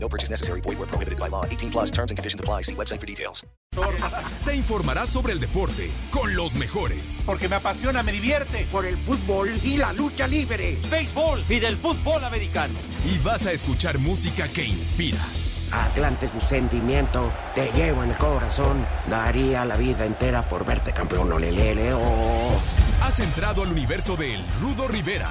No purchase necessary. Void where prohibited by law. 18 plus terms and conditions apply. See website for details. Te informarás sobre el deporte con los mejores. Porque me apasiona, me divierte. Por el fútbol y la lucha libre. Béisbol y del fútbol americano. Y vas a escuchar música que inspira. Atlante es mi sentimiento, te llevo en el corazón. Daría la vida entera por verte campeón, olelele, oh. Has entrado al universo de El Rudo Rivera,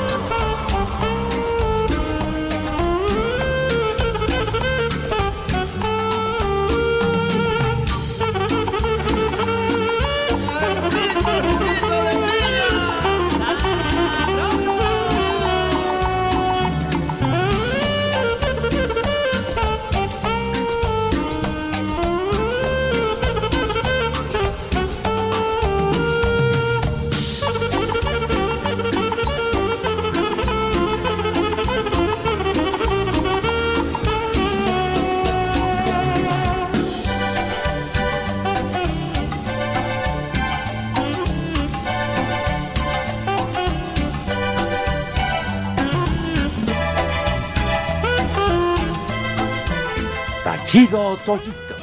Toyito.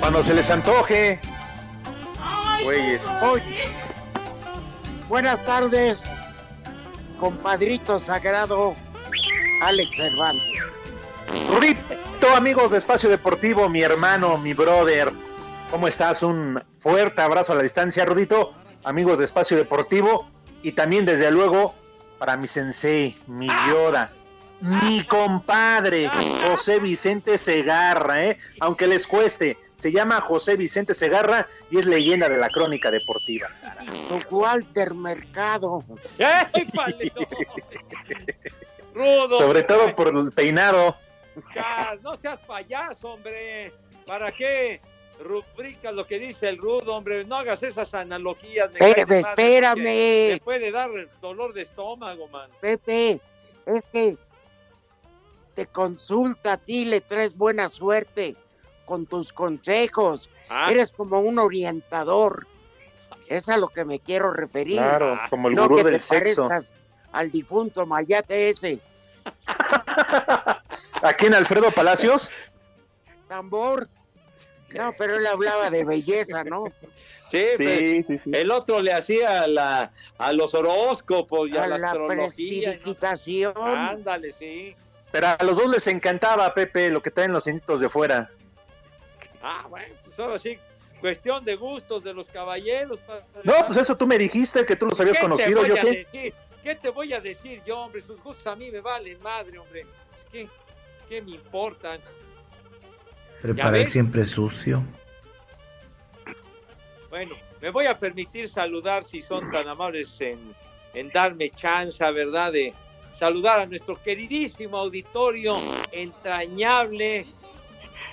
Cuando se les antoje. Güeyes. Buenas tardes, compadrito sagrado Alex Cervantes. Rudito, amigos de Espacio Deportivo, mi hermano, mi brother. ¿Cómo estás? Un fuerte abrazo a la distancia, Rudito. Amigos de Espacio Deportivo. Y también, desde luego, para mi sensei, mi Yoda, mi compadre, José Vicente Segarra, ¿eh? aunque les cueste, se llama José Vicente Segarra y es leyenda de la crónica deportiva. Walter Mercado. ¡Épale, no! Rudo. Sobre todo por el peinado. Ya, no seas payaso, hombre. ¿Para qué rubrica lo que dice el rudo, hombre? No hagas esas analogías. me Pepe, espérame. Me puede dar dolor de estómago, man. Pepe, es que te consulta a ti, le traes buena suerte con tus consejos. Ah. Eres como un orientador. Es a lo que me quiero referir. Claro, como el no gurú que del te sexo. al difunto Mayate ese. Aquí en Alfredo Palacios. Tambor. No, pero él hablaba de belleza, ¿no? Sí, Sí, sí, sí. El otro le hacía la, a los horóscopos y a, A la la astrología. ¿no? Ándale, sí. Pero a los dos les encantaba, Pepe, lo que traen los inditos de fuera. Ah, bueno, pues ahora sí, cuestión de gustos de los caballeros. No, pues eso tú me dijiste que tú los habías ¿Qué conocido, te ¿yo a qué? decir? ¿Qué te voy a decir yo, hombre? Sus gustos a mí me valen madre, hombre. Pues, ¿qué, ¿Qué me importan? Preparé ves? siempre sucio. Bueno, me voy a permitir saludar, si son tan amables en, en darme chance, ¿verdad? De saludar a nuestro queridísimo auditorio entrañable.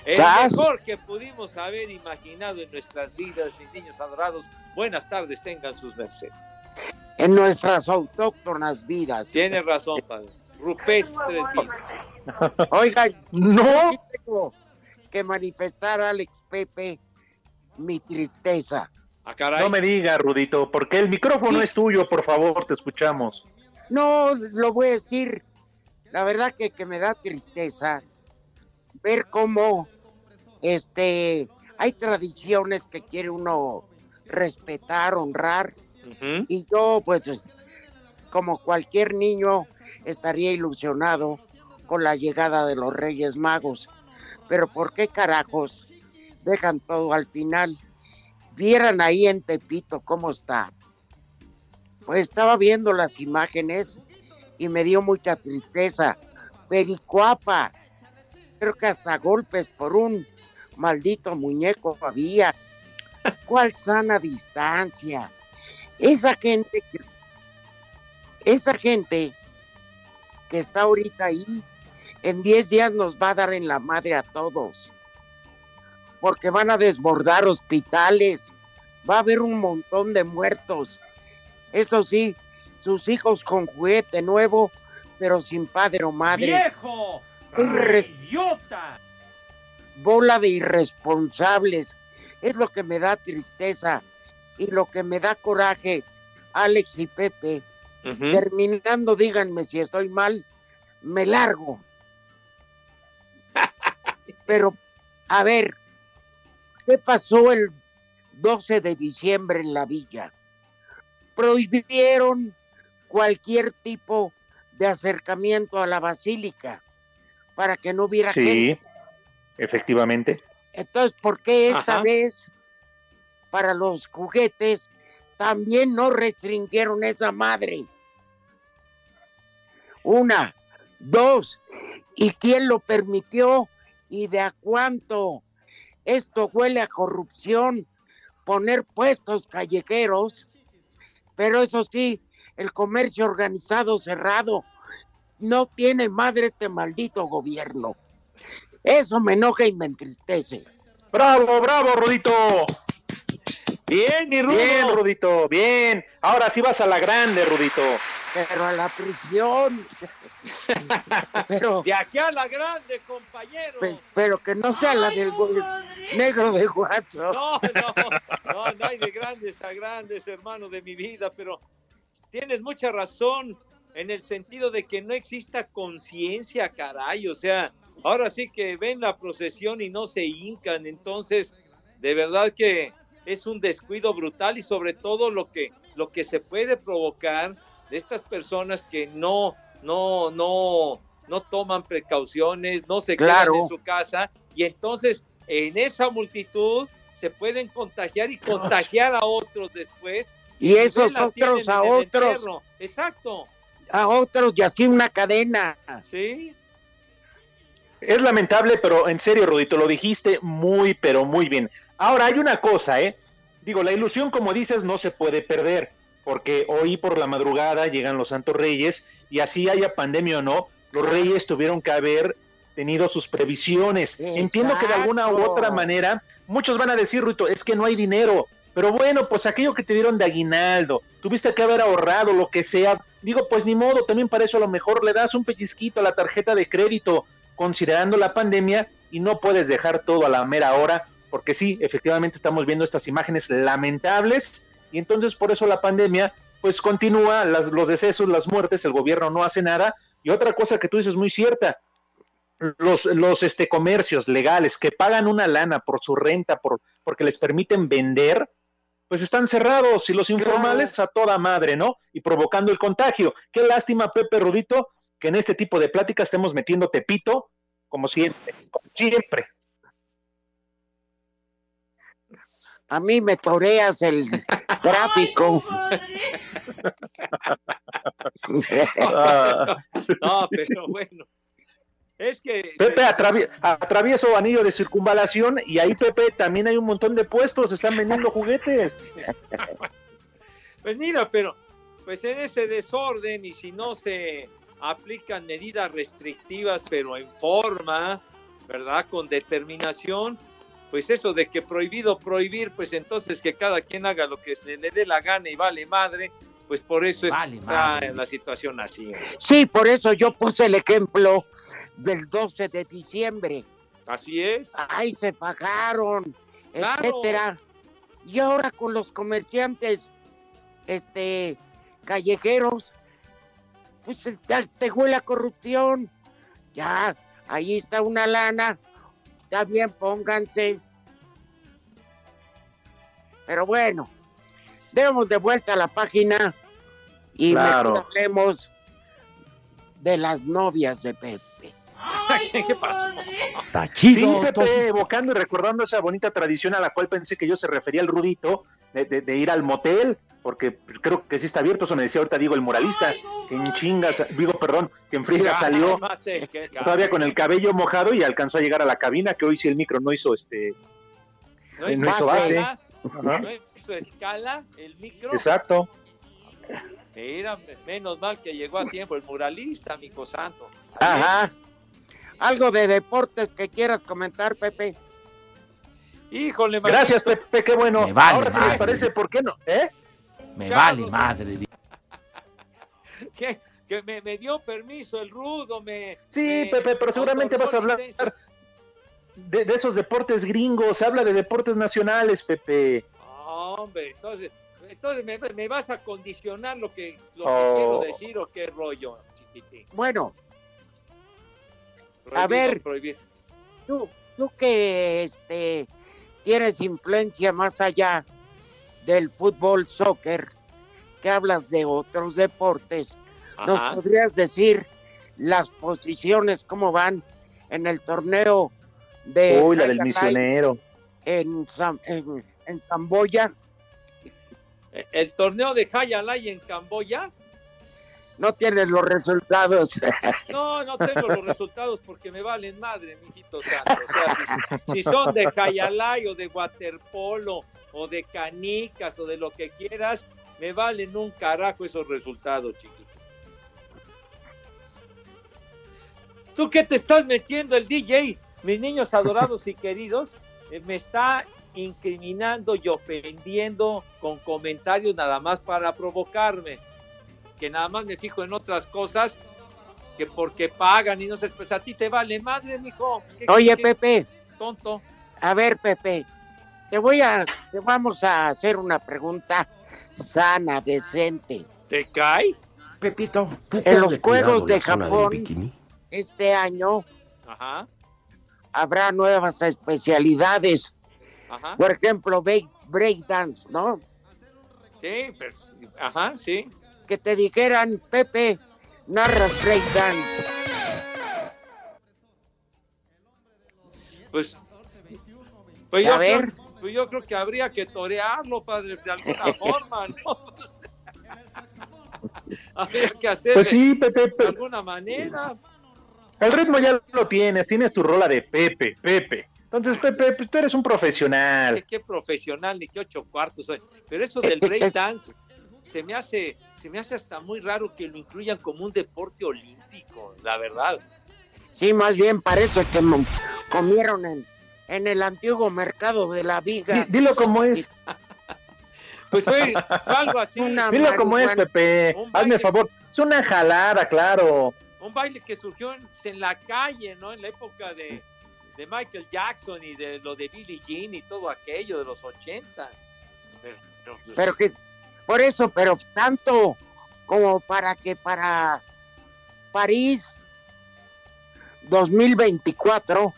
El ¡Sas! mejor que pudimos haber imaginado en nuestras vidas, mis niños adorados. Buenas tardes, tengan sus mercedes. En nuestras autóctonas vidas. Tiene razón, padre. Rupestres vidas. Oigan, No, que manifestar, Alex Pepe, mi tristeza. Ah, caray. no me digas, Rudito, porque el micrófono Sí. es tuyo, por favor, te escuchamos. No, lo voy a decir. La verdad que, que me da tristeza ver cómo este hay tradiciones que quiere uno respetar, honrar. Y yo, pues, es- como cualquier niño, estaría ilusionado con la llegada de los Reyes Magos. Pero ¿por qué carajos dejan todo al final? Vieran ahí en Tepito cómo está. Pues estaba viendo las imágenes y me dio mucha tristeza. Pericuapa, Creo que hasta golpes por un maldito muñeco había. ¿Cuál sana distancia? Esa gente que, esa gente que está ahorita ahí, en 10 días nos va a dar en la madre a todos. Porque van a desbordar hospitales, va a haber un montón de muertos. Eso sí, sus hijos con juguete nuevo, pero sin padre o madre. ¡Viejo! Irre- ¡Idiota! bola de irresponsables. Es lo que me da tristeza y lo que me da coraje, Alex y Pepe. Terminando, díganme si estoy mal, me largo. Pero, a ver, ¿qué pasó el 12 de diciembre en la villa? Prohibieron cualquier tipo de acercamiento a la basílica para que no hubiera gente. Sí, efectivamente. Entonces, ¿por qué esta Ajá. vez para los juguetes también no restringieron esa madre? Una, dos, ¿y quién lo permitió y de a cuánto? Esto huele a corrupción, poner puestos callejeros, pero eso sí, el comercio organizado cerrado no tiene madre este maldito gobierno. Eso me enoja y me entristece. ¡Bravo, bravo, Rudito! Bien, mi Rudo. Bien, Rudito, bien. Ahora sí vas a la grande, Rudito. Pero a la prisión. pero, De aquí a la grande, compañero. pe- pero que no sea la del negro de Guacho. No, no, no, no hay de grandes a grandes, hermano de mi vida, pero tienes mucha razón en el sentido de que no exista conciencia, caray, o sea, ahora sí que ven la procesión y no se hincan, entonces, de verdad que es un descuido brutal y sobre todo lo que, lo que se puede provocar de estas personas que no, no, no, no toman precauciones, no se Claro. quedan en su casa y entonces en esa multitud se pueden contagiar y contagiar a otros después. Y ni esos otros a otros. Exacto, a otros y así una cadena. sí. Es lamentable, pero en serio, Rudito, lo dijiste muy, pero muy bien. Ahora, hay una cosa, ¿eh? Digo, la ilusión, como dices, no se puede perder, porque hoy por la madrugada llegan los Santos Reyes y así haya pandemia o no, los Reyes tuvieron que haber tenido sus previsiones. Entiendo que de alguna u otra manera, muchos van a decir, Rudito, es que no hay dinero, pero bueno, pues aquello que te dieron de aguinaldo, tuviste que haber ahorrado lo que sea. Digo, pues ni modo, también para eso a lo mejor le das un pellizquito a la tarjeta de crédito, considerando la pandemia, y no puedes dejar todo a la mera hora, porque sí, efectivamente estamos viendo estas imágenes lamentables, y entonces por eso la pandemia, pues continúa, las, los decesos, las muertes, el gobierno no hace nada, y otra cosa que tú dices muy cierta, los, los este, comercios legales que pagan una lana por su renta, por, porque les permiten vender, pues están cerrados y los informales a toda madre, ¿no? Y provocando el contagio. Qué lástima, Pepe Rudito, que en este tipo de pláticas estemos metiendo tepito, como siempre, como siempre. A mí me toreas el tráfico. Ah, No, pero bueno. Es que Pepe atravie- atravieso anillo de circunvalación y ahí, Pepe, también hay un montón de puestos, están vendiendo juguetes. Pues mira, pero pues en ese desorden y si no se aplican medidas restrictivas, pero en forma, ¿verdad? Con determinación, pues eso de que prohibido prohibir, pues entonces que cada quien haga lo que se le dé la gana y vale madre, pues por eso Vale está madre. en la situación así. Sí, por eso yo puse el ejemplo del 12 de diciembre. Así es. Ay, se pagaron, Claro. etcétera. Y ahora con los comerciantes, este, callejeros, pues ya te huele a corrupción. Ya, ahí está una lana. Está bien, pónganse. Pero bueno, demos de vuelta a la página y Claro. mejor hablemos de las novias de Pepe. ¿Qué pasó? Está Sí. Pepe, evocando y recordando esa bonita tradición a la cual pensé que yo se refería el Rudito, de, de- de ir al motel, porque creo que sí está abierto, eso me decía ahorita Diego el muralista, que en chingas, digo, perdón, que en friega salió todavía con el cabello mojado y alcanzó a llegar a la cabina, que hoy sí el micro no hizo este, No no hizo base. Hizo escala el micro. exacto. Mira, menos mal que llegó a tiempo el muralista, amigo santo. Ajá. Algo de deportes que quieras comentar, Pepe. Híjole, Gracias, Pepe, qué bueno. Me vale Ahora sí les parece, ¿por qué no? ¿Eh? Me Ya, vale madre. que, que me, me dio permiso el rudo, me... Sí, me Pepe, pero seguramente vas a hablar licencia. De, de esos deportes gringos, habla de deportes nacionales, Pepe. Hombre, entonces, entonces me, me vas a condicionar lo que, lo que Oh. quiero decir o qué rollo, chiquitín. Bueno, Prohibido, ver. tú, tú que este, tienes influencia más allá del fútbol, soccer, que hablas de otros deportes, ¿nos podrías decir las posiciones, cómo van en el torneo de Uy, la del misionero. en, en, en Camboya? El torneo de Hayalay en Camboya, No tienes los resultados. no, no tengo los resultados porque me valen madre, mijito santo. O sea, si, si son de Hayalay o de waterpolo o de canicas o de lo que quieras, me valen un carajo esos resultados, chiquito. ¿Tú qué te estás metiendo el DJ? Mis niños adorados y queridos, eh, me está incriminando y ofendiendo con comentarios nada más para provocarme. Que nada más me fijo en otras cosas que porque pagan y no sé, pues a ti te vale madre, mijo. ¿Qué- Oye, qué Pepe, Tonto. a ver, Pepe, te voy a, te vamos a hacer una pregunta sana, decente. ¿Te cae? Pepito, ¿tú te En los Juegos de Japón? Este año Ajá, habrá nuevas especialidades. ajá. Por ejemplo, break, breakdance, ¿no? Sí, pero, ajá, sí. Que te dijeran, Pepe, narras breakdance. Pues, pues A yo, ver. Creo, pues yo creo que habría que torearlo, padre, de alguna forma, ¿no? habría que hacerlo Pues sí, Pepe, de alguna manera. El ritmo ya lo tienes, tienes tu rola de Pepe, Pepe. Entonces, Pepe, pues tú eres un profesional. qué profesional, ni qué ocho cuartos. oye. Pero eso del breakdance se me hace, se me hace hasta muy raro que lo incluyan como un deporte olímpico, la verdad. Sí, más bien parece que comieron en, en el antiguo mercado de la viga. Dilo como es, Pues fue, fue algo así. Una dilo como es. Pepe. Hazme favor. Es una jalada, claro. Un baile que surgió en, en la calle, ¿no? En la época de, de Michael Jackson y de lo de Billie Jean y todo aquello de los 80. Pero, pero, pues, Pero que, por eso, pero tanto como para que para París 2024,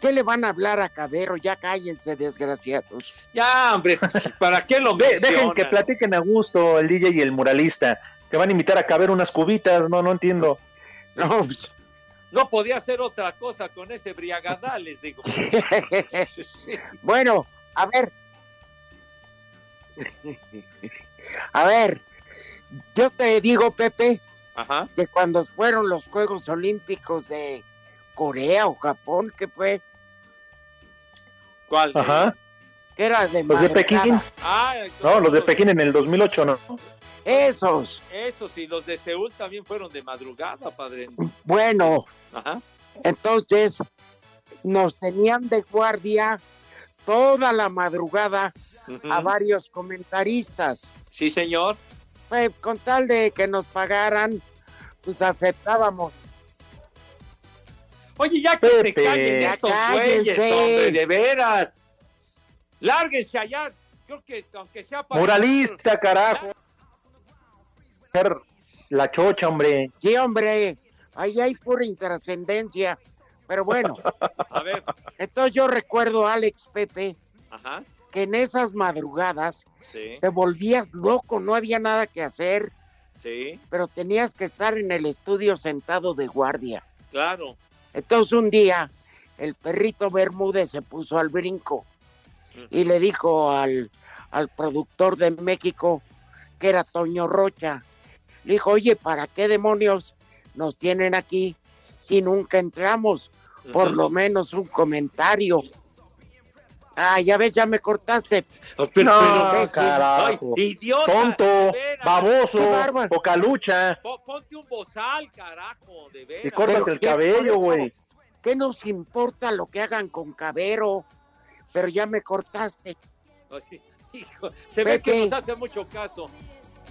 ¿qué le van a hablar a Cabero? Ya cállense, desgraciados. ya, hombre, ¿para qué lo De- dejen mencionan? que platiquen a gusto el DJ y el muralista. Que van a invitar a caber unas cubitas, no, no entiendo. No, pues, No podía hacer otra cosa con ese briagadal, les digo. Sí. bueno, a ver. A ver, yo te digo, Pepe, Ajá. que cuando fueron los Juegos Olímpicos de Corea o Japón, que fue, ¿Cuál? Ajá. que era de Los de. Pekín. Ah, No, los de Pekín en el 2008, ¿no? Esos. Esos y los de Seúl también fueron de madrugada, padre. Bueno, Ajá. entonces nos tenían de guardia toda la madrugada a varios comentaristas. Sí, señor. Pues, con tal de que nos pagaran, pues aceptábamos. Oye, ya que Pepe. se callen estos güeyes, hombre, de veras. Lárguense allá. Creo que aunque sea para. Muralista, carajo. La chocha, hombre. Sí, hombre, ahí hay pura intrascendencia. Pero bueno, A ver, entonces yo recuerdo, Alex Pepe, ajá. que en esas madrugadas Sí, te volvías loco, no había nada que hacer, sí, pero tenías que estar en el estudio sentado de guardia. claro. Entonces un día el perrito Bermúdez se puso al brinco y le dijo al, al productor de México, que era Toño Rocha, le dijo, oye, ¿para qué demonios nos tienen aquí si nunca entramos? Por lo menos un comentario. Ah, ya ves, ya me cortaste. Oh, pero- No, pero- carajo. Ay, idiota, Tonto, baboso, Qué bárbaro. pocalucha. Po- Ponte un bozal, carajo, de veras. Y córtate el ¿qué- por cabello, güey. ¿Qué nos importa lo que hagan con Cabero? Pero ya me cortaste. Así, hijo, se ve que nos hace mucho caso.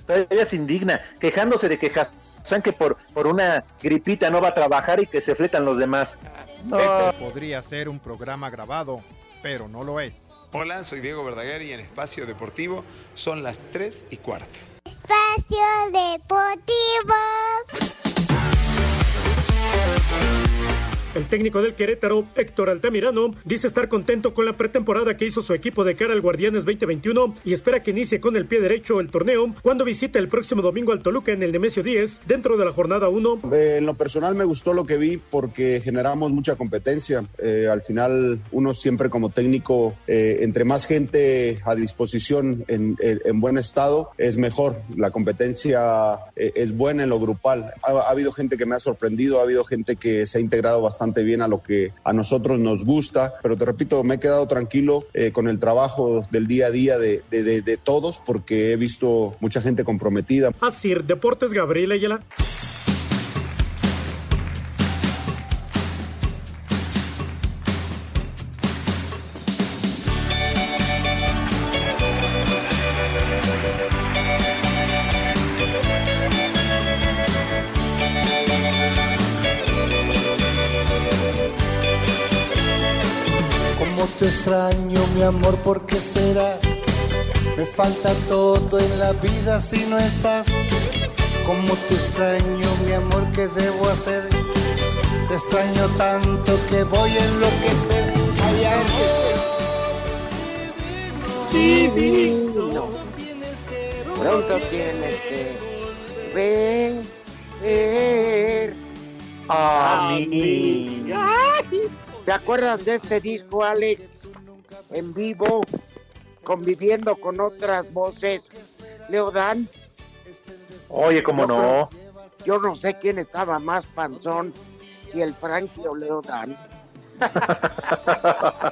Todavía se indigna, quejándose de que Hassan que por, por una gripita no va a trabajar y que se fletan los demás. No, Podría ser un programa grabado, pero no lo es. Hola, soy Diego Verdaguer y en Espacio Deportivo son las 3 y cuarto. Espacio Deportivo. El técnico del Querétaro, Héctor Altamirano, dice estar contento con la pretemporada que hizo su equipo de cara al Guardianes 2021 y espera que inicie con el pie derecho el torneo cuando visite el próximo domingo al Toluca en el Nemesio 10 dentro de la jornada 1. Eh, en lo personal me gustó lo que vi porque generamos mucha competencia. Eh, al final uno siempre como técnico, eh, entre más gente a disposición en, en- en buen estado, es mejor. La competencia es buena en lo grupal. Ha, ha habido gente que me ha sorprendido, ha habido gente que se ha integrado bastante bien a lo que a nosotros nos gusta, pero te repito, me he quedado tranquilo eh, con el trabajo del día a día de, de- de- todos porque he visto mucha gente comprometida. Asir Deportes Gabriel Ayala. Mi amor, ¿por qué será? Me falta todo en la vida si no estás. Cómo te extraño, mi amor, ¿qué debo hacer? Te extraño tanto que voy a enloquecer. Ay, amor Divino. Pronto tienes que ver a mí. ¿Te acuerdas de este disco, Alex? En vivo, conviviendo con otras voces. Leodán, Oye, cómo no. yo no sé quién estaba más panzón, si el Frankie o Leodán.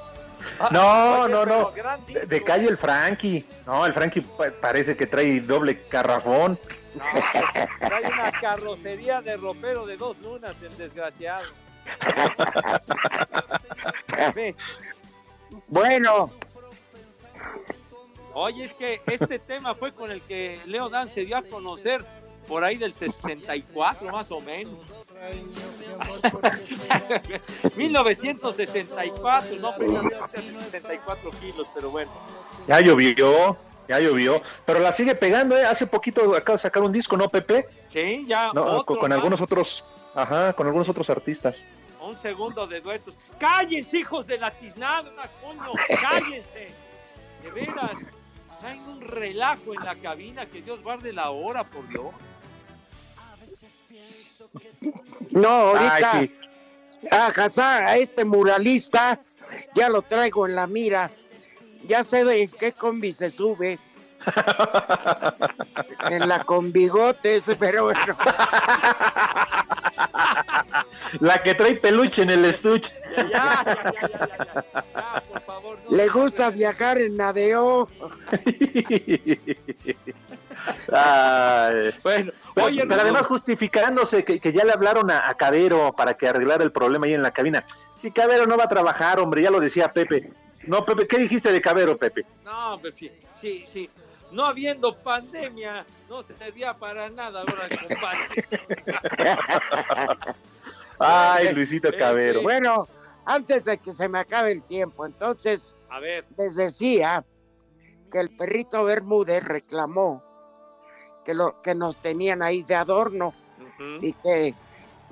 No, no, no. De, de calle el Frankie. No, el Frankie pa- parece que trae doble carrafón. Trae una carrocería de ropero de dos lunas, el desgraciado. Bueno, Oye, es que este tema fue con el que Leo Dan se dio a conocer por ahí del 64 más o menos. 1964, no precisamente hace 64 kilos, pero bueno. Ya llovió, ya llovió. Pero la sigue pegando, ¿eh? Hace poquito acaba de sacar un disco, ¿no, Pepe? Sí, ya No, otro con, algunos otros. Ajá, con algunos otros artistas. un segundo de duetos. ¡Cállense, hijos de la tiznada, coño! ¡Cállense! De veras, hay un relajo en la cabina, que Dios guarde la hora, por Dios. no, ahorita Ay, sí. a Hazard, a este muralista, ya lo traigo en la mira. Ya sé de qué combi se sube. En la con bigotes, pero bueno. La que trae peluche en el estuche. Ya, ya, ya, ya, ya, ya, ya, por favor. no Le gusta viajar en Nadeo. Ay. Bueno, Pero, oye, pero Rudo, además justificándose que, que ya le hablaron a, a Cabero para que arreglara el problema ahí en la cabina. Si Cabero no va a trabajar, hombre, ya lo decía Pepe. No, Pepe, ¿qué dijiste de Cabero, Pepe? No, sí, sí, sí. No habiendo pandemia, no servía para nada ahora, compadre. Ay, Luisito Cabero. Bueno, antes de que se me acabe el tiempo, entonces A ver, les decía que el perrito Bermúdez reclamó que, lo, que nos tenían ahí de adorno y que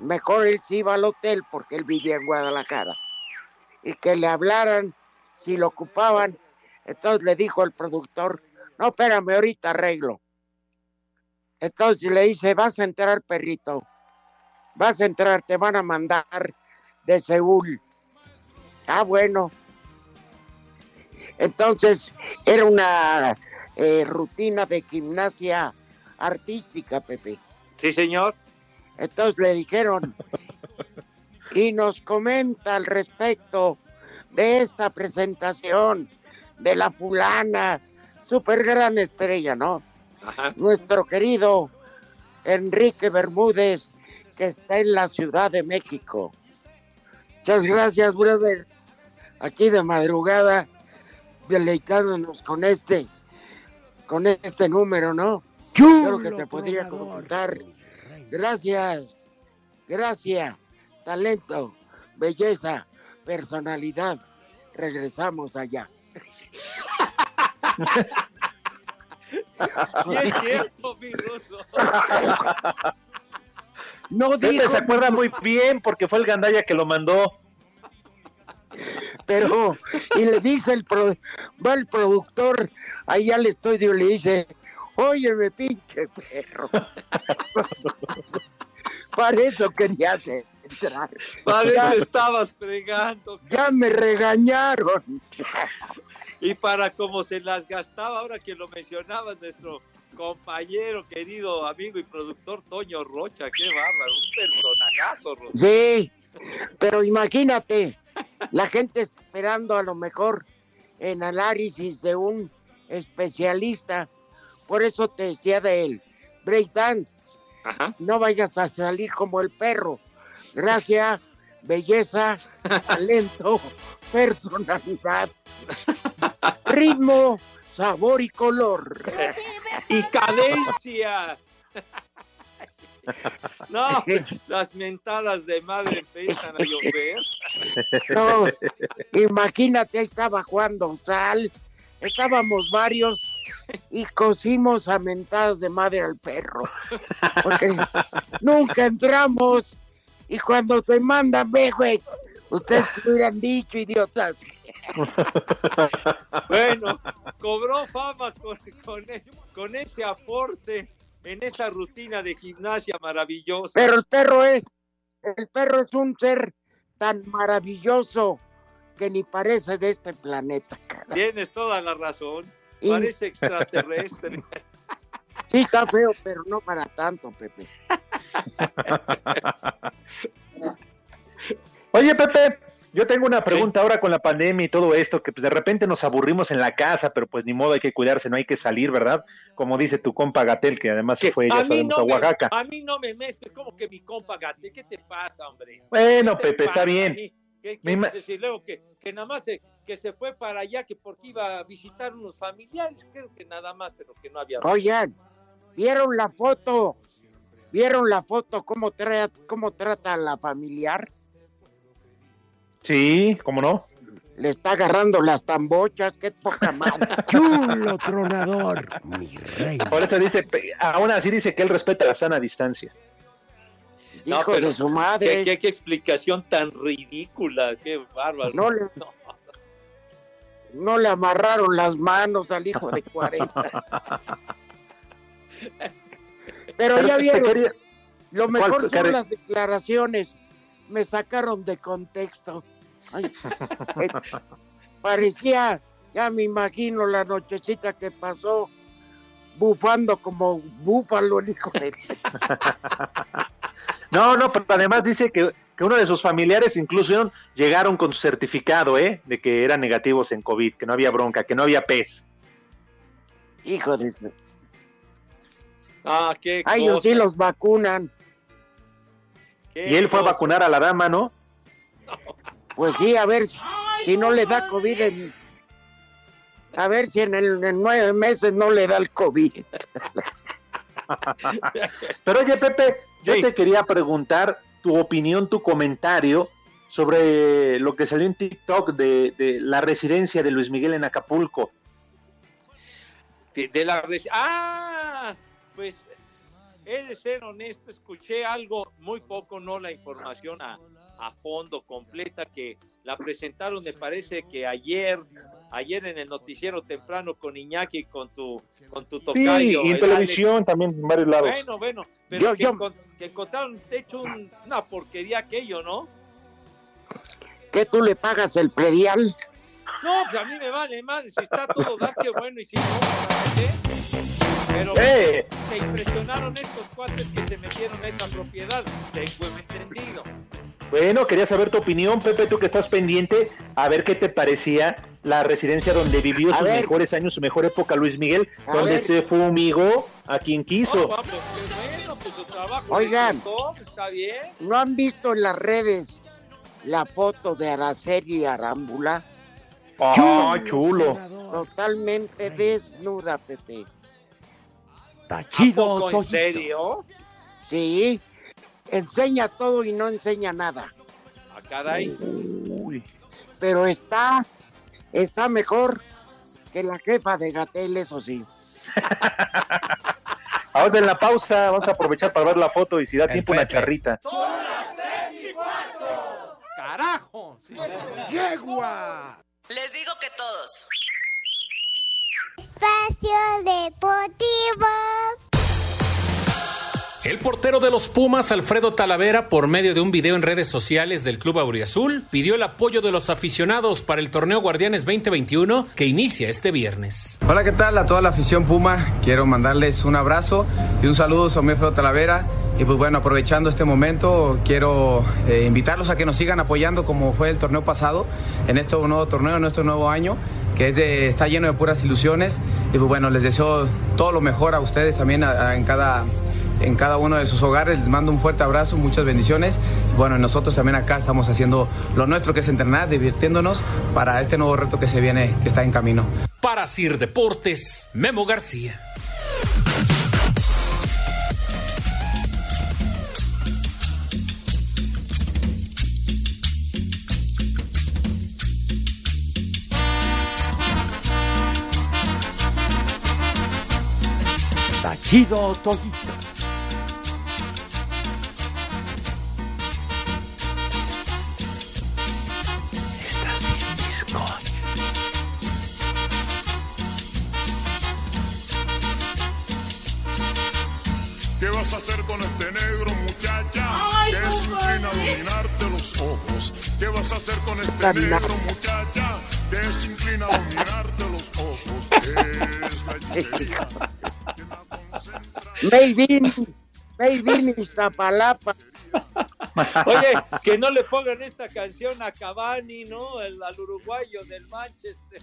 mejor él se iba al hotel porque él vivía en Guadalajara y que le hablaran si lo ocupaban. Entonces le dijo el productor, no, espérame, ahorita arreglo. Entonces le dice, vas a entrar, perrito, vas a entrar, te van a mandar de Seúl. Ah, bueno. Entonces, era una eh, rutina de gimnasia artística, Pepe. Sí, señor. Entonces le dijeron, y nos comenta al respecto de esta presentación de la fulana, super gran estrella, ¿no? Nuestro querido Enrique Bermúdez, que está en la Ciudad de México. Muchas gracias, brother. Aquí de madrugada, deleitándonos con este, con este número, ¿no? Creo que te podría comentar. Gracias, gracias, talento, belleza, personalidad. Regresamos allá. Sí es cierto, mi ruso. No dijo- se acuerda muy bien porque fue el Gandaya que lo mandó. Pero, y le dice el pro- va el productor, ahí al estudio y le dice, óyeme, pinche perro. Para eso querías entrar. Para Ya- eso estabas fregando. Ya me regañaron. Y para cómo se las gastaba, ahora que lo mencionabas, nuestro compañero, querido amigo y productor Toño Rocha, qué bárbaro, un personajazo, Rosa. Sí, pero imagínate, la gente esperando a lo mejor en análisis de un especialista. Por eso te decía de él, breakdance. No vayas a salir como el perro. Gracia, belleza, talento, personalidad, ritmo, sabor y color. Y cadencia. No, las mentadas de madre empiezan a llover. No, imagínate, ahí estaba jugando Sal, estábamos varios y cosimos a mentadas de madre al perro. Porque nunca entramos y cuando te mandan, ve, güey, ustedes hubieran dicho, idiotas. Bueno, cobró fama con, con, e- con ese aporte en esa rutina de gimnasia maravillosa. Pero el perro es, el perro es un ser tan maravilloso que ni parece de este planeta. cara. Tienes toda la razón. Y- Parece extraterrestre. Sí, está feo, pero no para tanto, Pepe. Oye, Pepe, yo tengo una pregunta ahora con la pandemia y todo esto, que pues de repente nos aburrimos en la casa, pero pues ni modo, hay que cuidarse, no hay que salir, ¿verdad? Como dice tu compa Gatel, que además se fue, ya sabemos, no a me- Oaxaca. a mí no me mezcles, como que mi compa Gate, ¿qué te pasa, hombre? Bueno, ¿Qué te Pepe, está bien. ¿Qué, qué Mi ma- dices? Y luego que, que nada más se, que se fue para allá, que porque iba a visitar unos familiares, creo que nada más, pero que no había. Oigan, ¿vieron la foto? ¿Vieron la foto cómo, tra- cómo trata a la familiar? Sí, ¿cómo no? Le está agarrando las tambochas, qué poca madre. Chulo tronador, mi rey. Por eso dice, aún así dice que él respeta la sana distancia. Hijo de su madre. ¿Qué, qué, qué explicación tan ridícula, qué bárbaro. No le- No le amarraron las manos al hijo de 40. Pero Pero ya vieron, quería- lo ¿Cuál, mejor son las declaraciones. Me sacaron de contexto. Ay, eh, parecía, ya me imagino la nochecita que pasó bufando como búfalo el hijo de... No, no, pero además dice que, que uno de sus familiares incluso llegaron con su certificado, ¿eh? De que eran negativos en COVID, que no había bronca, que no había pez. Hijo de... Ah, qué Ay, ellos sí los vacunan. qué Y él fue a vacunar a la dama, ¿no? Pues sí, a ver si, si no le da COVID en... A ver si en, el, en nueve meses no le da el COVID. Pero oye, Pepe, yo Sí. te quería preguntar tu opinión, tu comentario sobre lo que salió en TikTok de, de la residencia de Luis Miguel en Acapulco. De, de la res- Ah, pues he de ser honesto, escuché algo muy poco, no la información a, a fondo completa que la presentaron, me parece que ayer, ayer en el noticiero temprano con Iñaki y con tu con tu Sí, tocayo. y en el televisión también en varios lados. Bueno, bueno, pero Yo- que, yo- encon- que encontraron de hecho un- una porquería aquello, ¿no? ¿Qué tú le pagas el predial? No, pues a mí me vale madre, si está todo dar, qué bueno, y si no. Pero ¡Eh! se impresionaron estos cuates que se metieron a esta propiedad, tengo entendido. Bueno, quería saber tu opinión, Pepe, tú que estás pendiente, a ver qué te parecía la residencia donde vivió A sus ver. mejores años, su mejor época, Luis Miguel, A donde ver. se fumigó a quien quiso. Pues, bueno, pues su trabajo le Oigan. costó, está bien. ¿No han visto en las redes la foto de Araceli Arámbula? ¡Ah, chulo! Totalmente desnuda, Pepe. Está ¿A chido, poco, en serio? Sí, enseña todo y no enseña nada. Ah, caray. Uy. Pero está, está mejor que la jefa de Gatel, eso sí. Ahora en la pausa vamos a aprovechar para ver la foto y si da tiempo una charrita. ¡Carajo! Sí. ¡Yegua! Les digo que todos. Espacio Deportivo. El portero de los Pumas, Alfredo Talavera, por medio de un video en redes sociales del Club Auriazul, pidió el apoyo de los aficionados para el torneo Guardianes 2021 que inicia este viernes. Hola, ¿qué tal? A toda la afición Puma, quiero mandarles un abrazo y un saludo a mi Alfredo Talavera. Y pues bueno, aprovechando este momento, quiero eh, invitarlos a que nos sigan apoyando como fue el torneo pasado, en este nuevo torneo, en este nuevo año, que está lleno de puras ilusiones. Y pues bueno, les deseo todo lo mejor a ustedes también en cada en cada uno de sus hogares. Les mando un fuerte abrazo, muchas bendiciones. Bueno, nosotros también acá estamos haciendo lo nuestro que es entrenar, divirtiéndonos para este nuevo reto que se viene, que está en camino. Para Sir Deportes, Memo García. Bien, bizcocho. ¿Qué vas a hacer con este negro, muchacha? que se inclina a dominarte los ojos. ¿Qué vas a hacer con este negro, muchacha? Que se inclina a dominarte los ojos. Es la hechicería. Made in, made in Iztapalapa. Oye, que no le pongan esta canción a Cavani, ¿no? El- al uruguayo del Manchester.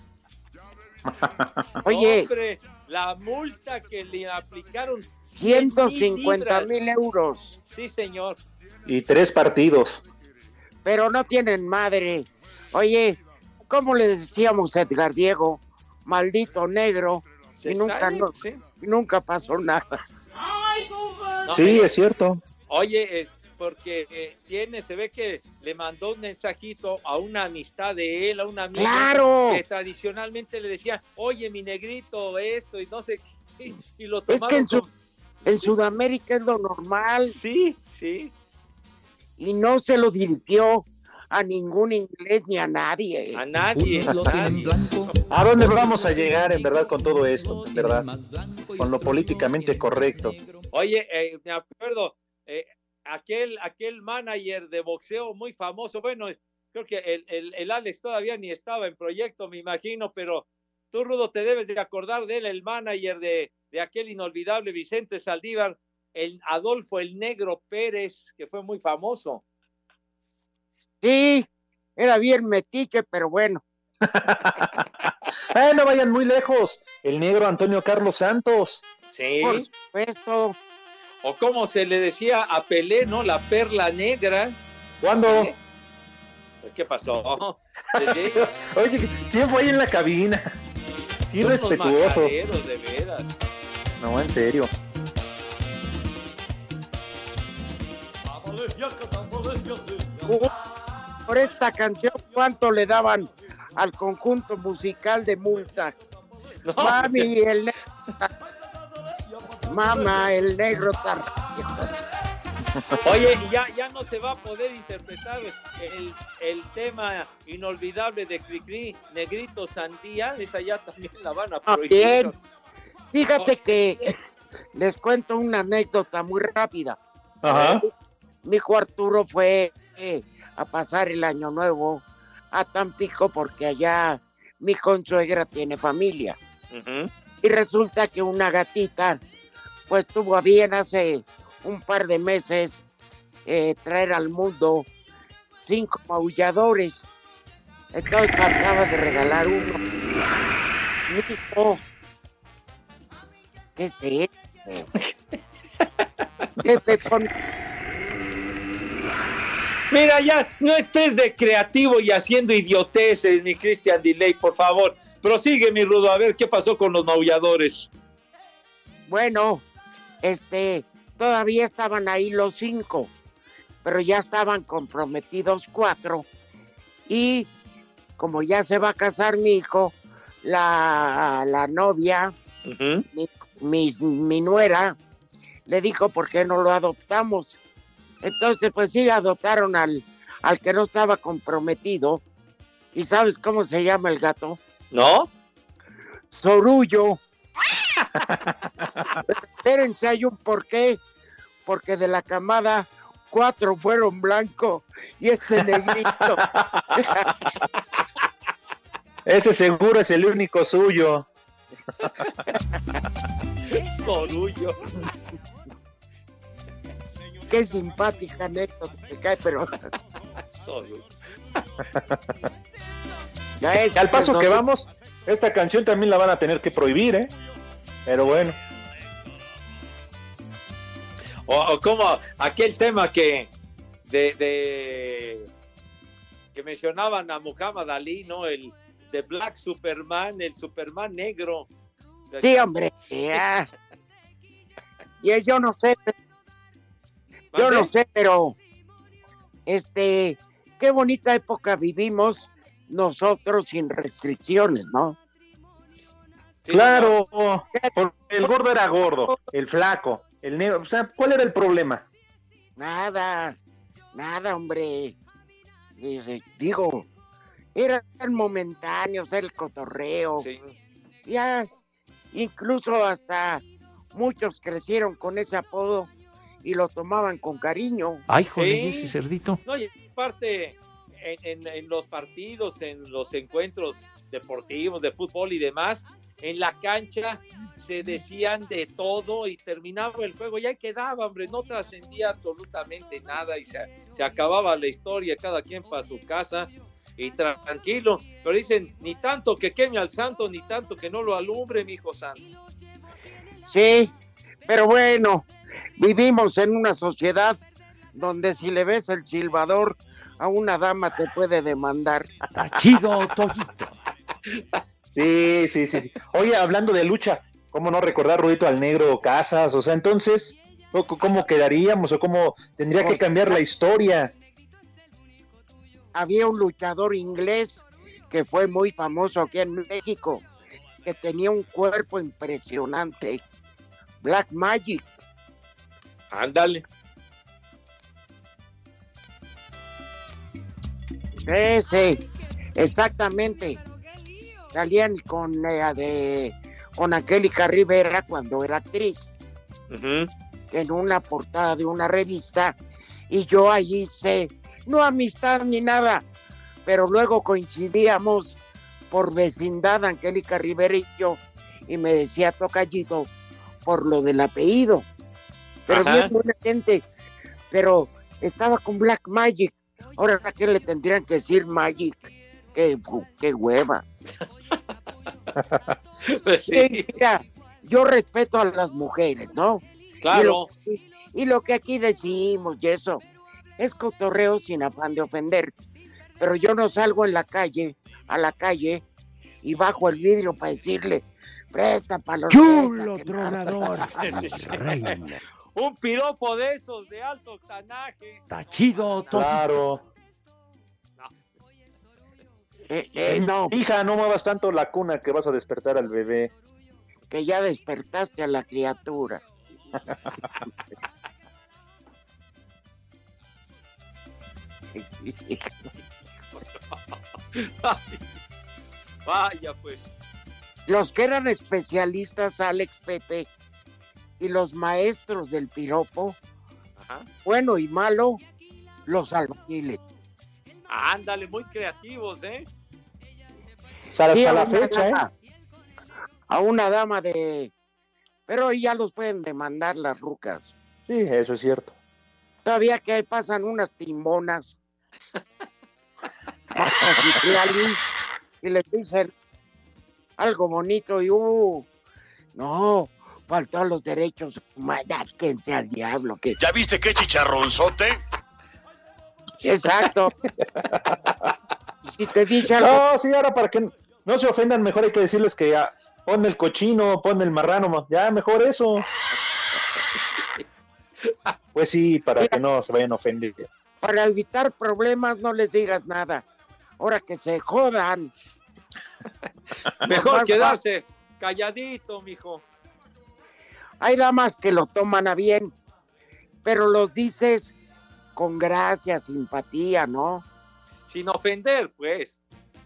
Oye. Hombre, la multa que le aplicaron. 150 mil euros. Sí, señor. Y tres partidos. Pero no tienen madre. Oye, ¿cómo le decíamos a Edgar Diego? Maldito negro. Se Y nunca, sale, no- sí. Nunca pasó nada. No, Sí, es cierto. Oye, es porque eh, tiene, se ve que le mandó un mensajito a una amistad de él, a una amiga ¡Claro! que tradicionalmente le decía, oye, mi negrito, esto y no sé qué, y lo Es tomaron que en, Su- en Sudamérica es lo normal. Sí, sí. Y no se lo dirigió a ningún inglés ni a nadie. A nadie. ¿A dónde vamos a llegar en verdad con todo esto? En verdad. Con lo políticamente correcto. Oye, eh, me acuerdo, eh, aquel, aquel manager de boxeo muy famoso, bueno, creo que el, el, el Alex todavía ni estaba en proyecto, me imagino, pero tú, Rudo, te debes de acordar de él, el manager de, de aquel inolvidable Vicente Saldívar, el Adolfo el Negro Pérez, que fue muy famoso. Sí, era bien metiche, pero bueno. Eh, no vayan muy lejos. El negro Antonio Carlos Santos. Sí. Por supuesto. O como se le decía a Pelé, ¿no? La perla negra. ¿Cuándo? ¿Eh? ¿Qué pasó? Oye, ¿quién fue ahí en la cabina? Qué unos respetuosos. majaderos, de veras. No, en serio. Por esta canción, ¿cuánto le daban al conjunto musical de multa? No, Mami, pues, el negro. Mamá, el negro tar... Oye, y ya, ya no se va a poder interpretar el, el tema inolvidable de Cricri, Negrito Sandía, esa ya también la van a prohibir. También. Fíjate que les cuento una anécdota muy rápida. Ajá. Mi hijo Arturo fue eh, a pasar el año nuevo a Tampico porque allá mi consuegra tiene familia. Y resulta que una gatita, pues tuvo a bien hace un par de meses eh, traer al mundo cinco maulladores. Entonces acaba de regalar uno. Mijo, ¿Qué es esto? ¿Qué te pone- Mira, ya no estés de creativo y haciendo idioteces, mi Christian Delay, por favor. Prosigue, mi Rudo, a ver qué pasó con los maulladores. Bueno, este, todavía estaban ahí los cinco, pero ya estaban comprometidos cuatro. Y como ya se va a casar mi hijo, la, la novia, mi, mi, mi nuera, le dijo, ¿por qué no lo adoptamos? Entonces, pues sí, adoptaron al, al que no estaba comprometido. ¿Y sabes cómo se llama el gato? ¿No? Sorullo. Espérense, hay un porqué. Porque de la camada, cuatro fueron blanco y este negrito. Este seguro es el único suyo. Sorullo. Qué simpática anécdota te cae, pero ya es. Al paso que vamos, esta canción también la van a tener que prohibir, ¿eh? Pero bueno. O, o como aquel tema que de, de- que mencionaban a Muhammad Ali, ¿no? El de Black Superman, el Superman negro. Sí, hombre. ya. Y yo no sé, yo no sé, pero este, qué bonita época vivimos nosotros sin restricciones, ¿no? claro, porque el gordo era gordo, el flaco, el negro. O sea, ¿cuál era el problema? Nada, nada, hombre. Digo, eran momentáneos el cotorreo. Ya, incluso hasta muchos crecieron con ese apodo y lo tomaban con cariño. Ay, joder, Sí. ese cerdito. No, y aparte, en, en- en los partidos, en los encuentros deportivos, de fútbol y demás, en la cancha se decían de todo y terminaba el juego, ya quedaba, hombre, no trascendía absolutamente nada y se, se acababa la historia, cada quien para su casa y tra- tranquilo, pero dicen, ni tanto que queme al santo, ni tanto que no lo alumbre, mi hijo santo. Sí, pero bueno, vivimos en una sociedad donde si le ves el silbador a una dama te puede demandar. Chido, Toyito. Sí, sí, sí, sí. Oye, hablando de lucha, ¿cómo no recordar, Rudito, al negro Casas? O sea, entonces, ¿cómo- ¿cómo quedaríamos o cómo tendría que cambiar la historia? Había un luchador inglés que fue muy famoso aquí en México, que tenía un cuerpo impresionante. Black Magic. Ándale. Ese, exactamente. Salían con, eh, de, con Angélica Rivera cuando era actriz, en una portada de una revista, y yo allí hice, no amistad ni nada, pero luego coincidíamos por vecindad Angélica Rivera y yo, y me decía tocallito por lo del apellido. Pero Ajá. bien buena gente, pero estaba con Black Magic. Ahora, ¿a qué le tendrían que decir Magic? Qué, qué hueva. Pues Sí, mira, yo respeto a las mujeres, ¿no? Claro. Y lo, y lo que aquí decimos y eso es cotorreo sin afán de ofender. Pero yo no salgo en la calle, a la calle, y bajo el vidrio para decirle, presta para los Chulo tronador. Reina. Un piropo de esos de alto octanaje. Está chido. Claro. Eh, no. Hija, no muevas tanto la cuna que vas a despertar al bebé. Que ya despertaste a la criatura. Vaya, pues. Los que eran especialistas, Alex Pepe, y los maestros del piropo, bueno y malo, los albañiles. Ándale, muy creativos, ¿eh? O sea, hasta la fecha, ¿eh? A una dama de. Pero ya los pueden demandar las rucas. Sí, eso es cierto. Todavía que ahí pasan unas Citlali, y les dicen algo bonito y uh, no, faltó a los derechos humanos, quédense al diablo. Que... ¿Ya viste qué chicharronzote? Exacto. Si te dice algo, No, sí, ahora para que no se ofendan, mejor hay que decirles que ya, ponme el cochino, ponme el marrano, ma- ya, mejor eso. Pues sí, para que no se vayan a ofender. para evitar problemas no les digas nada. Ahora que se jodan. Mejor quedarse calladito, mijo. Hay damas que lo toman a bien, pero los dices con gracia, simpatía, ¿no? Sin ofender, pues.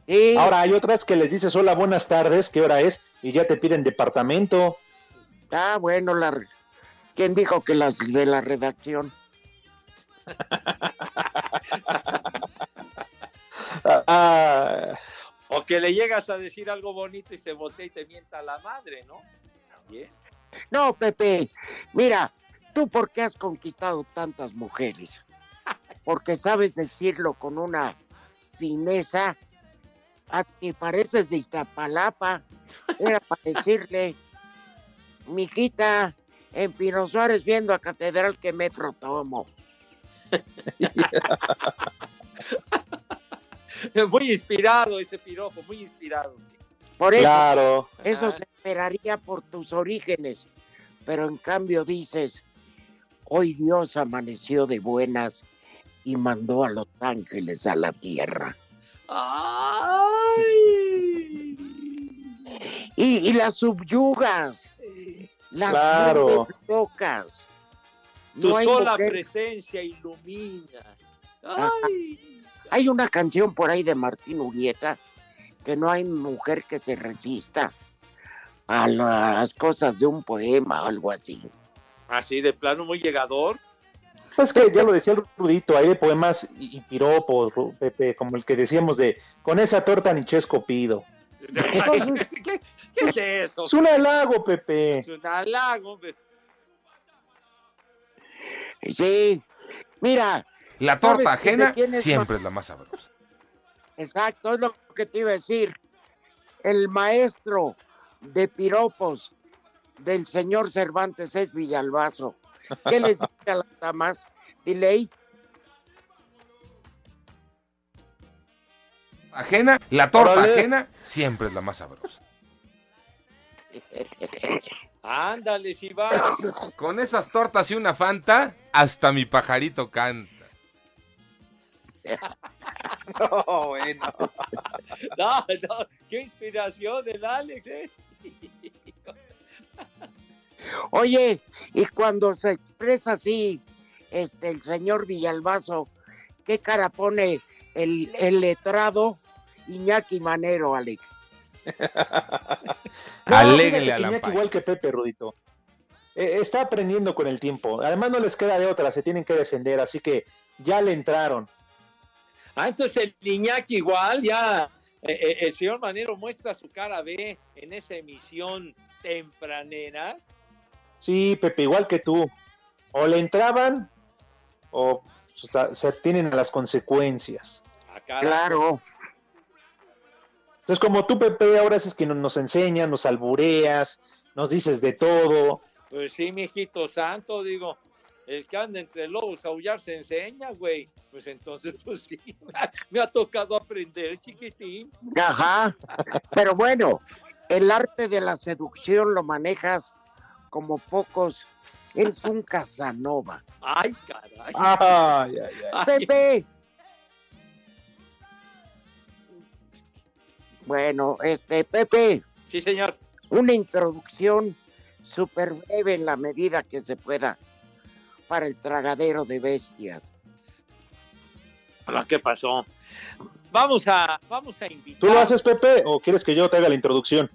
Sí. Ahora hay otras que les dices hola, buenas tardes, ¿qué hora es? Y ya te piden departamento. Ah, bueno, la... ¿quién dijo que las de la redacción? Ah, O que le llegas a decir algo bonito y se voltea y te mienta la madre, ¿no? También. No, Pepe, mira, tú por qué has conquistado tantas mujeres? Porque sabes decirlo con una fineza. A ti pareces de Iztapalapa. Era para decirle, mijita, en Pino Suárez viendo a Catedral que metro tomo. Muy inspirado ese piropo, muy inspirado. sí. Por eso, Claro. eso se esperaría por tus orígenes. Pero en cambio dices, hoy Dios amaneció de buenas y mandó a los ángeles a la tierra. ¡Ay! Y, y las subyugas, las Claro. locas. Tu No sola mujer- presencia ilumina. ¡Ay! Hay una canción por ahí de Martín Urieta que no hay mujer que se resista a las cosas de un poema o algo así. Así de plano muy llegador. Pues que ya lo decía el Rudito, hay de poemas y, y piropos, Pepe, como el que decíamos de con esa torta ni chesco pido. ¿Qué, qué es eso? Es un halago, Pepe. Es un halago, hombre. Sí, mira, La ¿Sabes torta ajena siempre es la más sabrosa. exacto, es lo que te iba a decir. El maestro de piropos del señor Cervantes es Villalbazo. ¿Qué les dice a las damas? Dile, "Ey, Ajena, la torta ajena siempre es la más sabrosa. Ándale, si va. Con esas tortas y una fanta, hasta mi pajarito canta. No, bueno. No, no, qué inspiración el Alex, ¿eh? Oye, y cuando se expresa así, este, el señor Villalbazo, ¿qué cara pone el, el letrado Iñaki Manero, Alex? No, a la Iñaki igual que Pepe, Rudito. Eh, está aprendiendo con el tiempo. Además no les queda de otra, se tienen que defender, así que ya le entraron. Ah, entonces el Iñaki igual, ya eh, eh, el señor Manero muestra su cara B en esa emisión tempranera. Sí, Pepe, igual que tú. O le entraban o pues, se tienen las consecuencias. Ah, caray. Claro, Entonces, como tú, Pepe, ahora es que no- nos enseñas, nos albureas, nos dices de todo. Pues sí, mijito santo, digo, el que anda entre lobos a aullar se enseña, güey. Pues entonces, pues sí, me ha tocado aprender, chiquitín. ajá. Pero bueno, el arte de la seducción lo manejas como pocos. Eres un Casanova. Ay, caray. Ay, ay, ay. Pepe. Bueno, este, Pepe, Sí, señor. una introducción súper breve en la medida que se pueda para el tragadero de bestias. ¿Qué pasó? Vamos a, vamos a invitar. ¿Tú lo haces, Pepe, o quieres que yo te haga la introducción?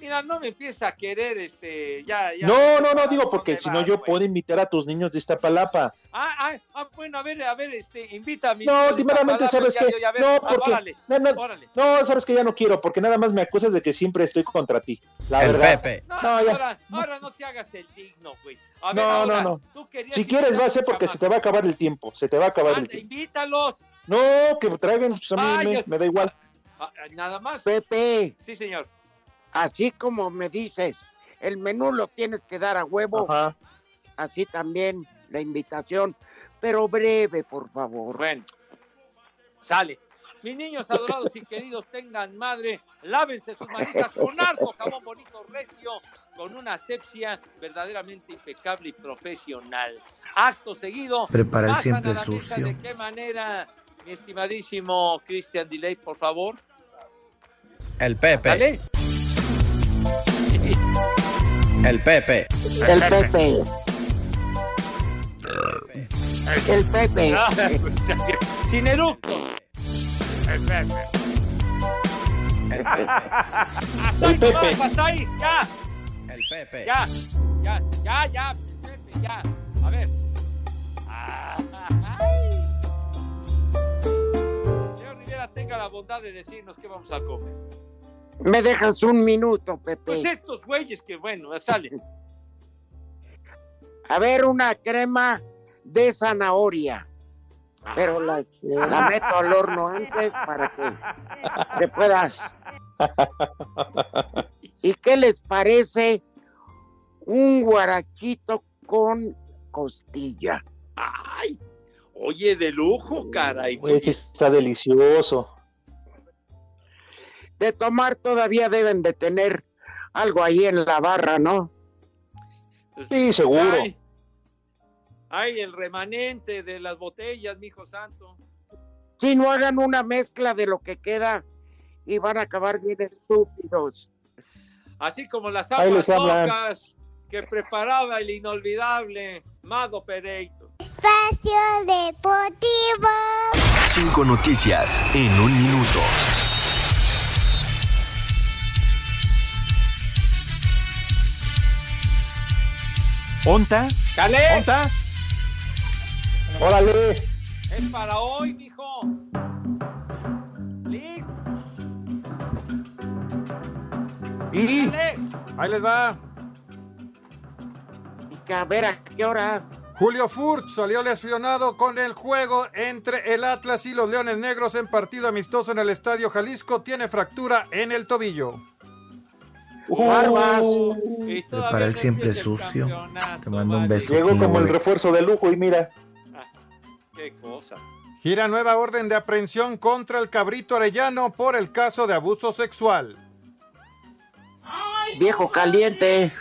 Mira, no me empieza a querer, este, ya, ya. No, no, no, digo porque ¿Dónde si no yo puedo invitar a tus niños de Iztapalapa. Ah, ah, ah, bueno, a ver, a ver, este, invita a mi. No, últimamente sabes que no, porque Órale, no, no, órale. no, sabes que ya no quiero porque nada más me acusas de que siempre estoy contra ti. La El verdad. Pepe. No, No, ya. ahora, ahora no te hagas el digno, güey. A ver, No, ahora, no, no. Si quieres va a ser porque se te va a acabar el tiempo, se te va a acabar el tiempo. invítalos. No, que traigan, pues, a mí Ay, me, ya- me da igual. Ah, nada más. Pepe, Sí, señor. Así como me dices, el menú lo tienes que dar a huevo, Ajá. así también la invitación, pero breve, por favor. Bueno, sale. Mis niños adorados y queridos, tengan madre, lávense sus manitas con harto jabón bonito, recio, con una asepsia verdaderamente impecable y profesional. Acto seguido, Prepara el pasan siempre a la mesa. sucio. ¿De qué manera, mi estimadísimo Christian Delay, por favor? El Pepe. ¿Sale? El Pepe. El Pepe. El Pepe. Ah, Sin eructos. El Pepe. Hasta ahí, nomás, hasta ahí, ya. El Pepe. Ya, ya, ya, ya, Pepe, ya. A ver. Señor Rivera, tenga la bondad de decirnos qué vamos a comer. Me dejas un minuto, Pepe. Pues estos güeyes que, bueno, salen. A ver, una crema de zanahoria. Pero la, la meto al horno antes para que te puedas. ¿Y qué les parece un guarachito con costilla? Ay, oye, de lujo, caray. Pues está delicioso. De tomar todavía deben de tener algo ahí en la barra, ¿no? Sí, seguro. Ay, ay, el remanente de las botellas, mijo santo. Si no hagan una mezcla de lo que queda y van a acabar bien estúpidos. Así como las aguas locas que preparaba el inolvidable Mado Pereito. Espacio Deportivo. Cinco noticias en un minuto. ¿Onta? ¡Cale! ¿Onta? Órale. Es para hoy, mijo. Lic, Y dale. Ahí les va. Y a ver a qué hora. Julio Furch salió lesionado con el juego entre el Atlas y los Leones Negros en partido amistoso en el Estadio Jalisco. Tiene fractura en el tobillo. Barbas. Y todavía el siempre el sucio. Te mando un beso. llegó como el refuerzo de lujo y mira. Qué cosa. Gira nueva orden de aprehensión contra el cabrito Arellano por el caso de abuso sexual. Viejo caliente.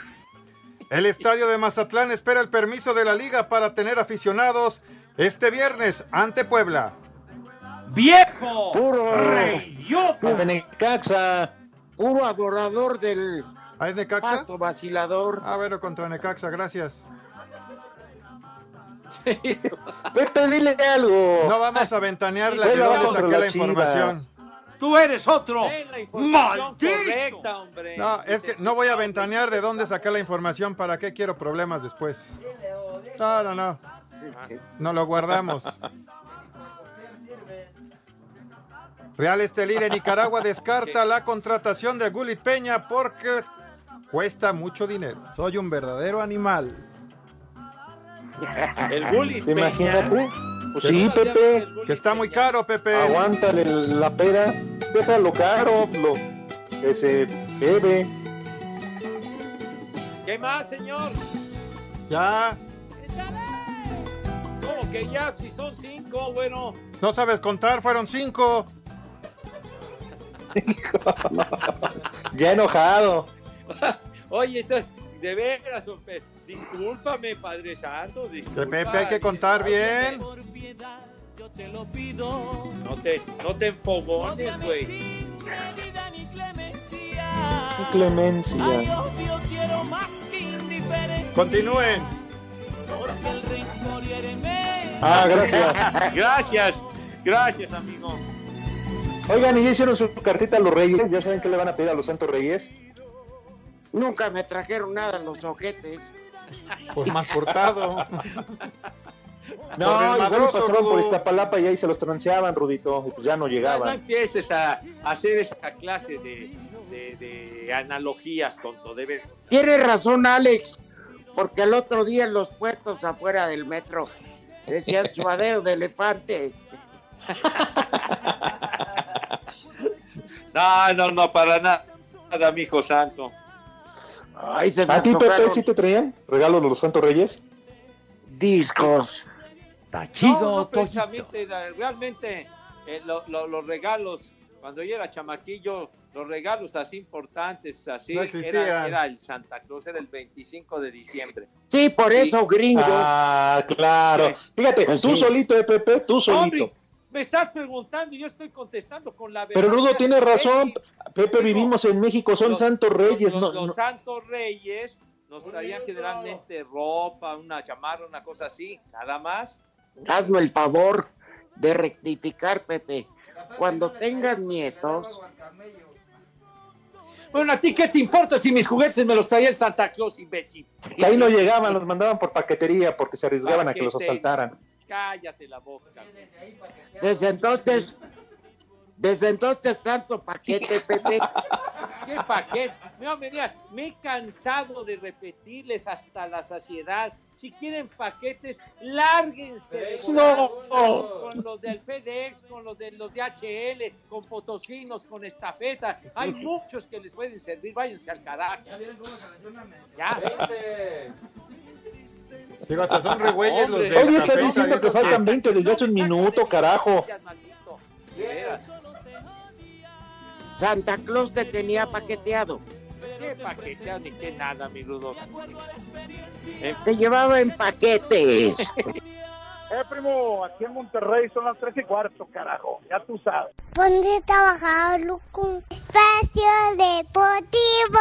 El estadio de Mazatlán espera el permiso de la liga para tener aficionados este viernes ante Puebla. ¡Viejo! Puro. Puro adorador del ¿Ah, es Necaxa? pasto vacilador. Ah, bueno, contra Necaxa, gracias. Pepe, dile algo. No vamos a ventanear la de Juega dónde contra saqué la información. Chivas. Tú eres otro. ¡Maldito! correcta, hombre. No, es que no voy a ventanear de dónde saqué la información. ¿Para qué quiero problemas después? No, no, no. No lo guardamos. Real Estelí de Nicaragua descarta la contratación de Gulit Peña porque cuesta mucho dinero. Soy un verdadero animal. El. ¿Te Peña. imagínate? Pues sí, Pepe. Que está muy caro, Pepe. Aguántale la pera. Déjalo caro. Lo que se bebe. ¿Qué más, señor? Ya. ¿Cómo que ya? Si son cinco, bueno. No sabes contar, fueron cinco. Ya enojado. Oye, esto- de veras, discúlpame, Padre Santo. Que disculpa, Pepe hay que contar bien. No te, no te enfogones, güey. Clemencia. Continúen. Ah, gracias. Gracias, gracias, amigo. Oigan, ¿y ya hicieron su cartita a los reyes? ¿Ya saben qué le van a pedir a los santos reyes? Nunca me trajeron nada los ojetes. Pues más cortado. No, igual madroso, pasaban por. Iztapalapa y ahí se los transeaban, Rudito, y pues ya no No, no llegaban. empieces a hacer esta clase de, de- de analogías, tonto. Debe... Tiene razón Alex, porque el otro día en los puestos afuera del metro decían suadero de elefante. No, no, no, para nada, nada, mi hijo santo. Ay, se ¿A ti, Pepe, sí te traían regalos de los Santos Reyes? discos. Tachido, No, precisamente, realmente eh, lo- lo- los regalos, cuando yo era chamaquillo, los regalos así importantes, así, No era, existían. era el Santa Claus, era el 25 de diciembre. Sí, por eso, gringo. Ah, claro. Fíjate, Pues tú sí. solito, eh, Pepe, tú solito. Me estás preguntando y yo estoy contestando con la verdad. Pero Rudo tiene razón. Pepe, Pepe, vivimos en México, son los- Santos Reyes. Los, no, los no- Santos Reyes nos traían generalmente ropa, una chamarra, una cosa así, nada más. Hazme el favor de rectificar, Pepe. Cuando tengas nietos, Bueno, ¿a ti qué te importa si mis juguetes me los traía el Santa Claus, imbécil? que ahí no llegaban, los mandaban por paquetería porque se arriesgaban a que los asaltaran. Cállate la boca. desde entonces, desde entonces tanto paquete, Pepe. ¿Qué paquete? No, me digas, me he cansado de repetirles hasta la saciedad. Si quieren paquetes, lárguense. de No. Con los del FedEx, con los de los de HL, con potosinos, con estafeta. Hay muchos que les pueden servir. Váyanse al carajo. Ya. Digo, hasta son re güeyes los de Oye, está diciendo que faltan 20 desde hace un minuto, carajo. Santa Claus te tenía paqueteado. ¿Qué paqueteado ni qué nada, mi rudo? Te llevaba en paquetes. Eh, primo, aquí en Monterrey son las tres y cuarto, carajo. Ya tú sabes. Ponte a trabajar. Espacio Deportivo.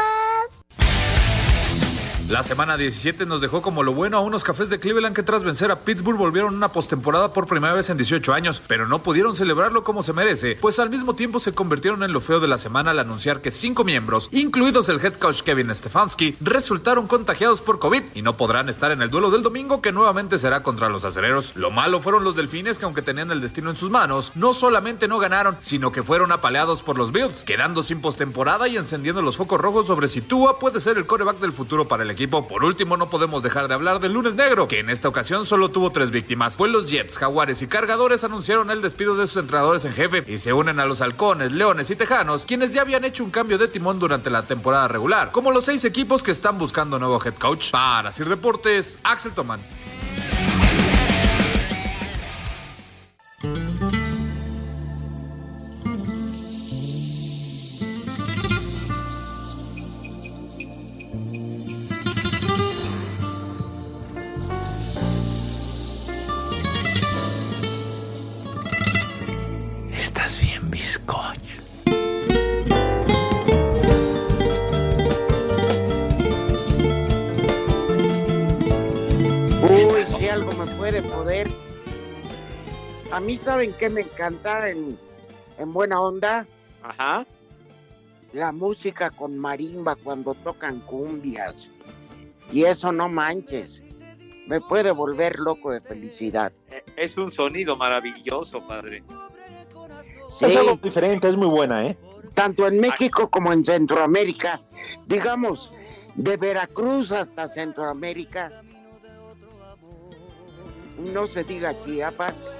La semana 17 nos dejó como lo bueno a unos cafés de Cleveland que tras vencer a Pittsburgh volvieron una postemporada por primera vez en 18 años, pero no pudieron celebrarlo como se merece, pues al mismo tiempo se convirtieron en lo feo de la semana al anunciar que cinco miembros, incluidos el head coach Kevin Stefanski, resultaron contagiados por COVID y no podrán estar en el duelo del domingo que nuevamente será contra los acereros. Lo malo fueron los delfines que aunque tenían el destino en sus manos, no solamente no ganaron, sino que fueron apaleados por los Bills, quedando sin postemporada y encendiendo los focos rojos sobre si Tua puede ser el coreback del futuro para el equipo. Por último, no podemos dejar de hablar del lunes negro, que en esta ocasión solo tuvo tres víctimas, pues los Jets, Jaguares y Cargadores anunciaron el despido de sus entrenadores en jefe y se unen a los Halcones, Leones y Tejanos, quienes ya habían hecho un cambio de timón durante la temporada regular, como los seis equipos que están buscando nuevo head coach. Para Sir Deportes, Axel Tomán. A mí, ¿saben qué me encanta en, en buena onda? Ajá. La música con marimba cuando tocan cumbias. Y eso no manches. Me puede volver loco de felicidad. Eh, Es un sonido maravilloso, padre. Sí, Es algo diferente, es muy buena, ¿eh? tanto en México como en Centroamérica. Digamos, de Veracruz hasta Centroamérica. No se diga Chiapas.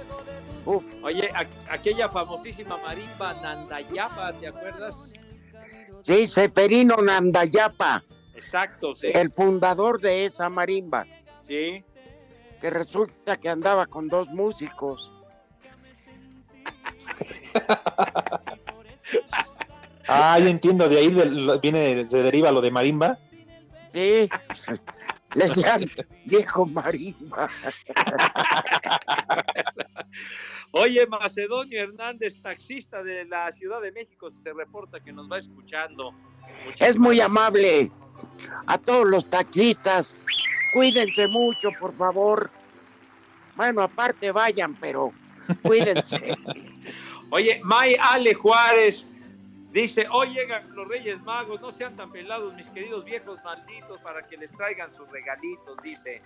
Uf, Oye, aquella famosísima marimba Nandayapa, ¿te acuerdas? sí, Seferino Nandayapa, Exacto, sí. el fundador de esa marimba, Sí. que resulta que andaba con dos músicos. Ah, ya entiendo, de ahí del- viene, se deriva lo de marimba. Sí, le decían viejo marimba. Oye, Macedonio Hernández, taxista de la Ciudad de México, se reporta que nos va escuchando. Es muy amable. A todos los taxistas, cuídense mucho, por favor. Bueno, aparte vayan, pero cuídense. Oye, May Ale Juárez, Dice, hoy llegan los Reyes Magos, no sean tan pelados, mis queridos viejos malditos, para que les traigan sus regalitos, dice.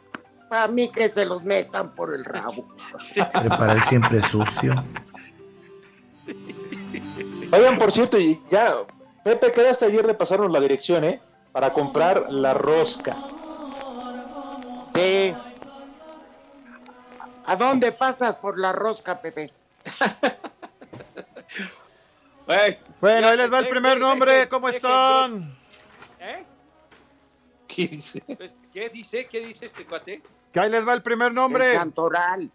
A mí que se los metan por el rabo. Prepara el siempre sucio. Oigan, por cierto, y ya, Pepe, quedaste ayer de pasarnos la dirección, ¿eh? Para comprar la rosca. Sí. ¿A dónde pasas por la rosca, Pepe? Bueno, ahí les va el primer nombre. ¿Cómo están? ¿Eh? ¿Qué dice? Pues, ¿Qué dice? ¿Qué dice este cuate? Que ahí les va el primer nombre. El Santoral.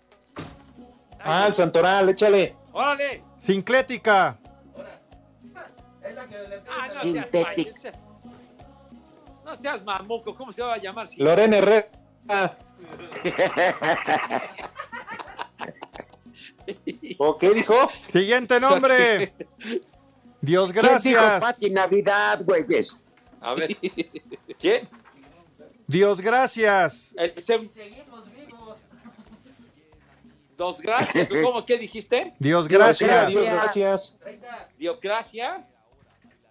Ah, el Santoral, échale. ¡Órale! Sinclética. Ah, no Sintético. Seas, no seas mamuco, ¿cómo se va a llamar? Lorena Herrera. ¿O qué dijo? Siguiente nombre. Dios ¿Quién dijo gracias. Pati Navidad, güeyes? A ver. ¿Quién? Dios gracias. El sem- Dos gracias. ¿o ¿Cómo? ¿Qué dijiste? Dios gracias. Dios gracias. Diocracia.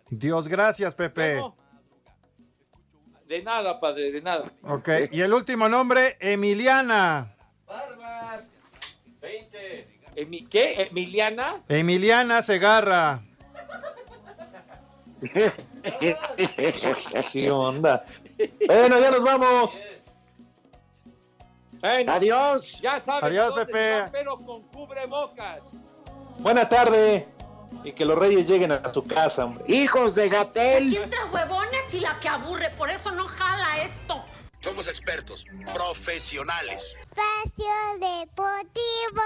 Dios gracias, Pepe. ¿Cómo? De nada, padre, de nada. Ok. Y el último nombre, Emiliana. Emi- ¿Qué? ¿Emiliana? Emiliana Segarra. ¿Qué onda? Bueno, ya nos vamos. Bueno, Adiós. ya saben Adiós, dónde Pepe. pero con cubrebocas. Buena tarde. Y que los reyes lleguen a tu casa, hombre. Hijos de Gatel. ¿Quién trae huevones y la que aburre? Por eso no jala esto. Somos expertos, profesionales. Espacio Deportivo.